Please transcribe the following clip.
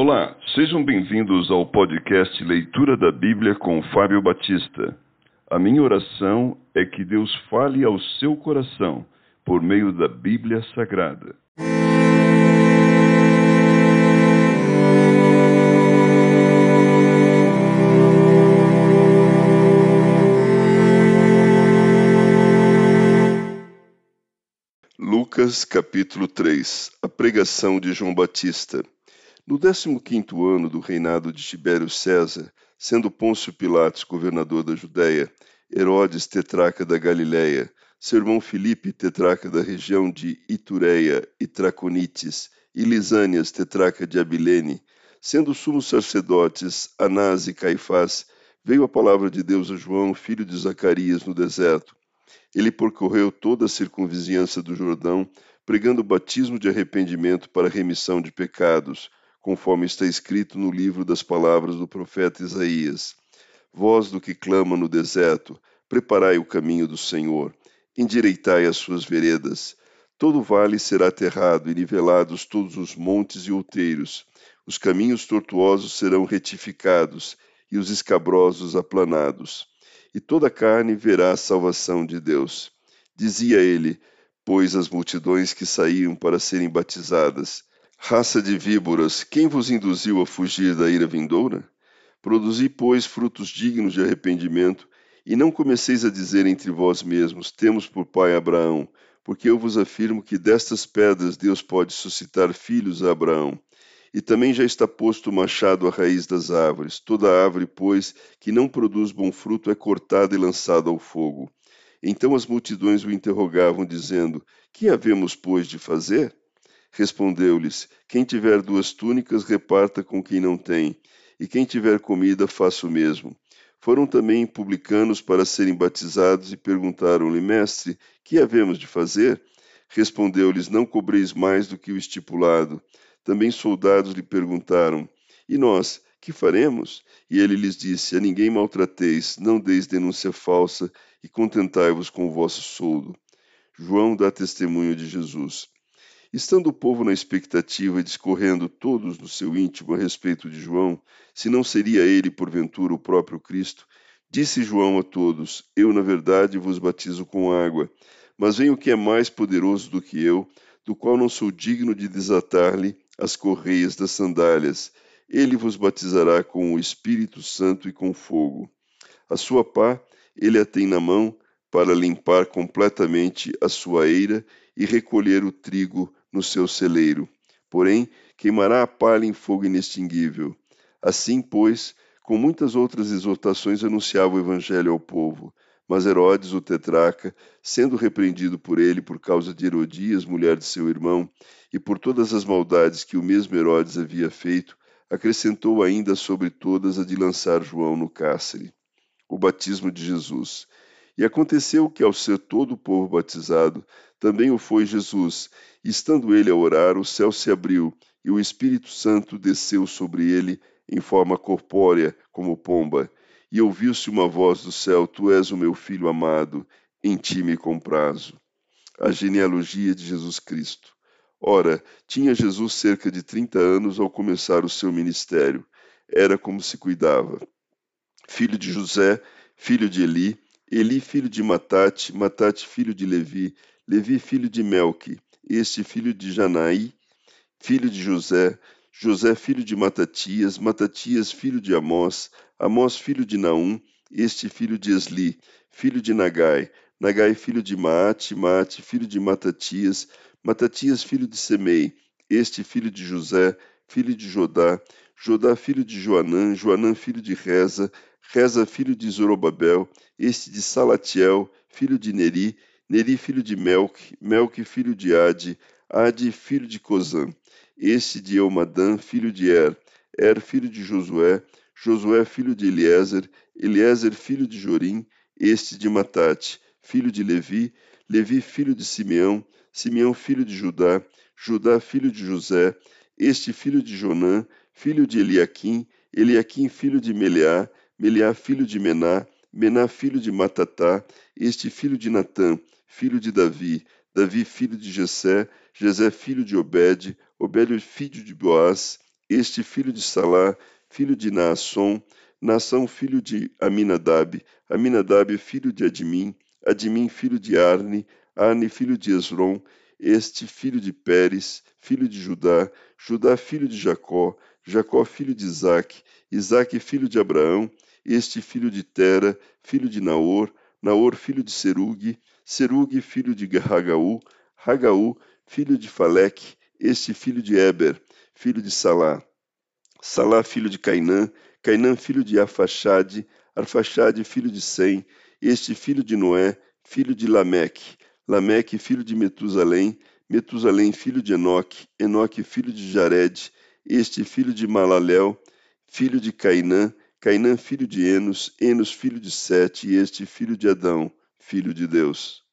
Olá, sejam bem-vindos ao podcast Leitura da Bíblia com Fábio Batista. A minha oração é que Deus fale ao seu coração por meio da Bíblia Sagrada. Lucas capítulo 3 A pregação de João Batista No décimo quinto ano do reinado de Tibério César, sendo Pôncio Pilatos governador da Judéia, Herodes tetraca da Galiléia, seu irmão Filipe tetraca da região de Itureia e Traconites, e Lisânias tetraca de Abilene, sendo sumos sacerdotes Anás e Caifás, veio a palavra de Deus a João, filho de Zacarias, no deserto. Ele percorreu toda a circunvizinhança do Jordão, pregando o batismo de arrependimento para remissão de pecados, conforme está escrito no livro das palavras do profeta Isaías. Voz do que clama no deserto, preparai o caminho do Senhor, endireitai as suas veredas. Todo vale será aterrado e nivelados todos os montes e outeiros. Os caminhos tortuosos serão retificados e os escabrosos aplanados e toda carne verá a salvação de Deus. Dizia ele, pois as multidões que saíam para serem batizadas: Raça de víboras, quem vos induziu a fugir da ira vindoura? Produzi, pois, frutos dignos de arrependimento, e não comeceis a dizer entre vós mesmos: Temos por pai Abraão, porque eu vos afirmo que destas pedras Deus pode suscitar filhos a Abraão. E também já está posto o machado à raiz das árvores. Toda árvore, pois, que não produz bom fruto é cortada e lançada ao fogo. Então as multidões o interrogavam, dizendo: Que havemos, pois, de fazer? Respondeu-lhes: Quem tiver duas túnicas, reparta com quem não tem, e quem tiver comida, faça o mesmo. Foram também publicanos para serem batizados e perguntaram-lhe: Mestre, que havemos de fazer? Respondeu-lhes: Não cobreis mais do que o estipulado. Também soldados lhe perguntaram: E nós, que faremos? E ele lhes disse: A ninguém maltrateis, não deis denúncia falsa e contentai-vos com o vosso soldo. João dá testemunho de Jesus. Estando o povo na expectativa e discorrendo todos no seu íntimo a respeito de João, se não seria ele, porventura, o próprio Cristo, disse João a todos: Eu, na verdade, vos batizo com água, mas vem o que é mais poderoso do que eu, do qual não sou digno de desatar-lhe as correias das sandálias. Ele vos batizará com o Espírito Santo e com fogo. A sua pá ele a tem na mão para limpar completamente a sua eira e recolher o trigo no seu celeiro. Porém, queimará a palha em fogo inextinguível. Assim, pois, com muitas outras exortações anunciava o evangelho ao povo. Mas Herodes, o tetraca, sendo repreendido por ele por causa de Herodias, mulher de seu irmão, e por todas as maldades que o mesmo Herodes havia feito, acrescentou ainda sobre todas a de lançar João no cárcere. O batismo de Jesus. E aconteceu que, ao ser todo o povo batizado, também o foi Jesus, estando ele a orar, o céu se abriu, e o Espírito Santo desceu sobre ele em forma corpórea, como pomba e ouviu-se uma voz do céu: Tu és o meu filho amado, em ti me comprazo. A genealogia de Jesus Cristo. Ora, tinha Jesus cerca de 30 anos ao começar o seu ministério. Era como se cuidava. Filho de José, filho de Eli, Eli filho de Matate, Matate filho de Levi, Levi filho de Melque, este filho de Janaí, filho de José, José filho de Matatias, Matatias filho de Amós, Amós filho de Naum, este filho de Esli, filho de Nagai, Nagai filho de Maate, Maate filho de Matatias, Matatias filho de Semei, este filho de José, filho de Jodá, Jodá filho de Joanã, Joanã filho de Reza, Reza filho de Zorobabel, este de Salatiel, filho de Neri, Neri filho de Melque, Melque filho de Ade, Ade filho de Cozã, este de Eumadã, filho de Er, Er filho de Josué, Josué filho de Eliezer, Eliezer filho de Jorim, este de Matate, filho de Levi, Levi filho de Simeão, Simeão filho de Judá, Judá filho de José, este filho de Jonã, filho de Eliaquim, Eliaquim filho de Meleá, Meleá filho de Mená, Mená filho de Matatá, este filho de Natã, filho de Davi, Davi filho de Jessé, Jessé filho de Obed, Obed filho de Boaz, este filho de Salá, filho de Naasson, Naasson filho de Aminadab, Aminadab filho de Admim, Admim filho de Arne, Arne filho de Esron, este filho de Pérez, filho de Judá, Judá filho de Jacó, Jacó filho de Isaque, Isaque filho de Abraão, este filho de Tera, filho de Naor, Naor filho de Serugue, Serugue filho de Hagaú, Hagaú filho de Faleque, este filho de Eber, filho de Salá, Salá filho de Cainã, Cainã filho de Arfaxade, Arfaxade filho de Sem, este filho de Noé, filho de Lameque, Lameque filho de Metusalém, Metusalém filho de Enoque, Enoque filho de Jared, este filho de Malaléu, filho de Cainã, Cainã filho de Enos, Enos filho de Sete, e este filho de Adão, filho de Deus.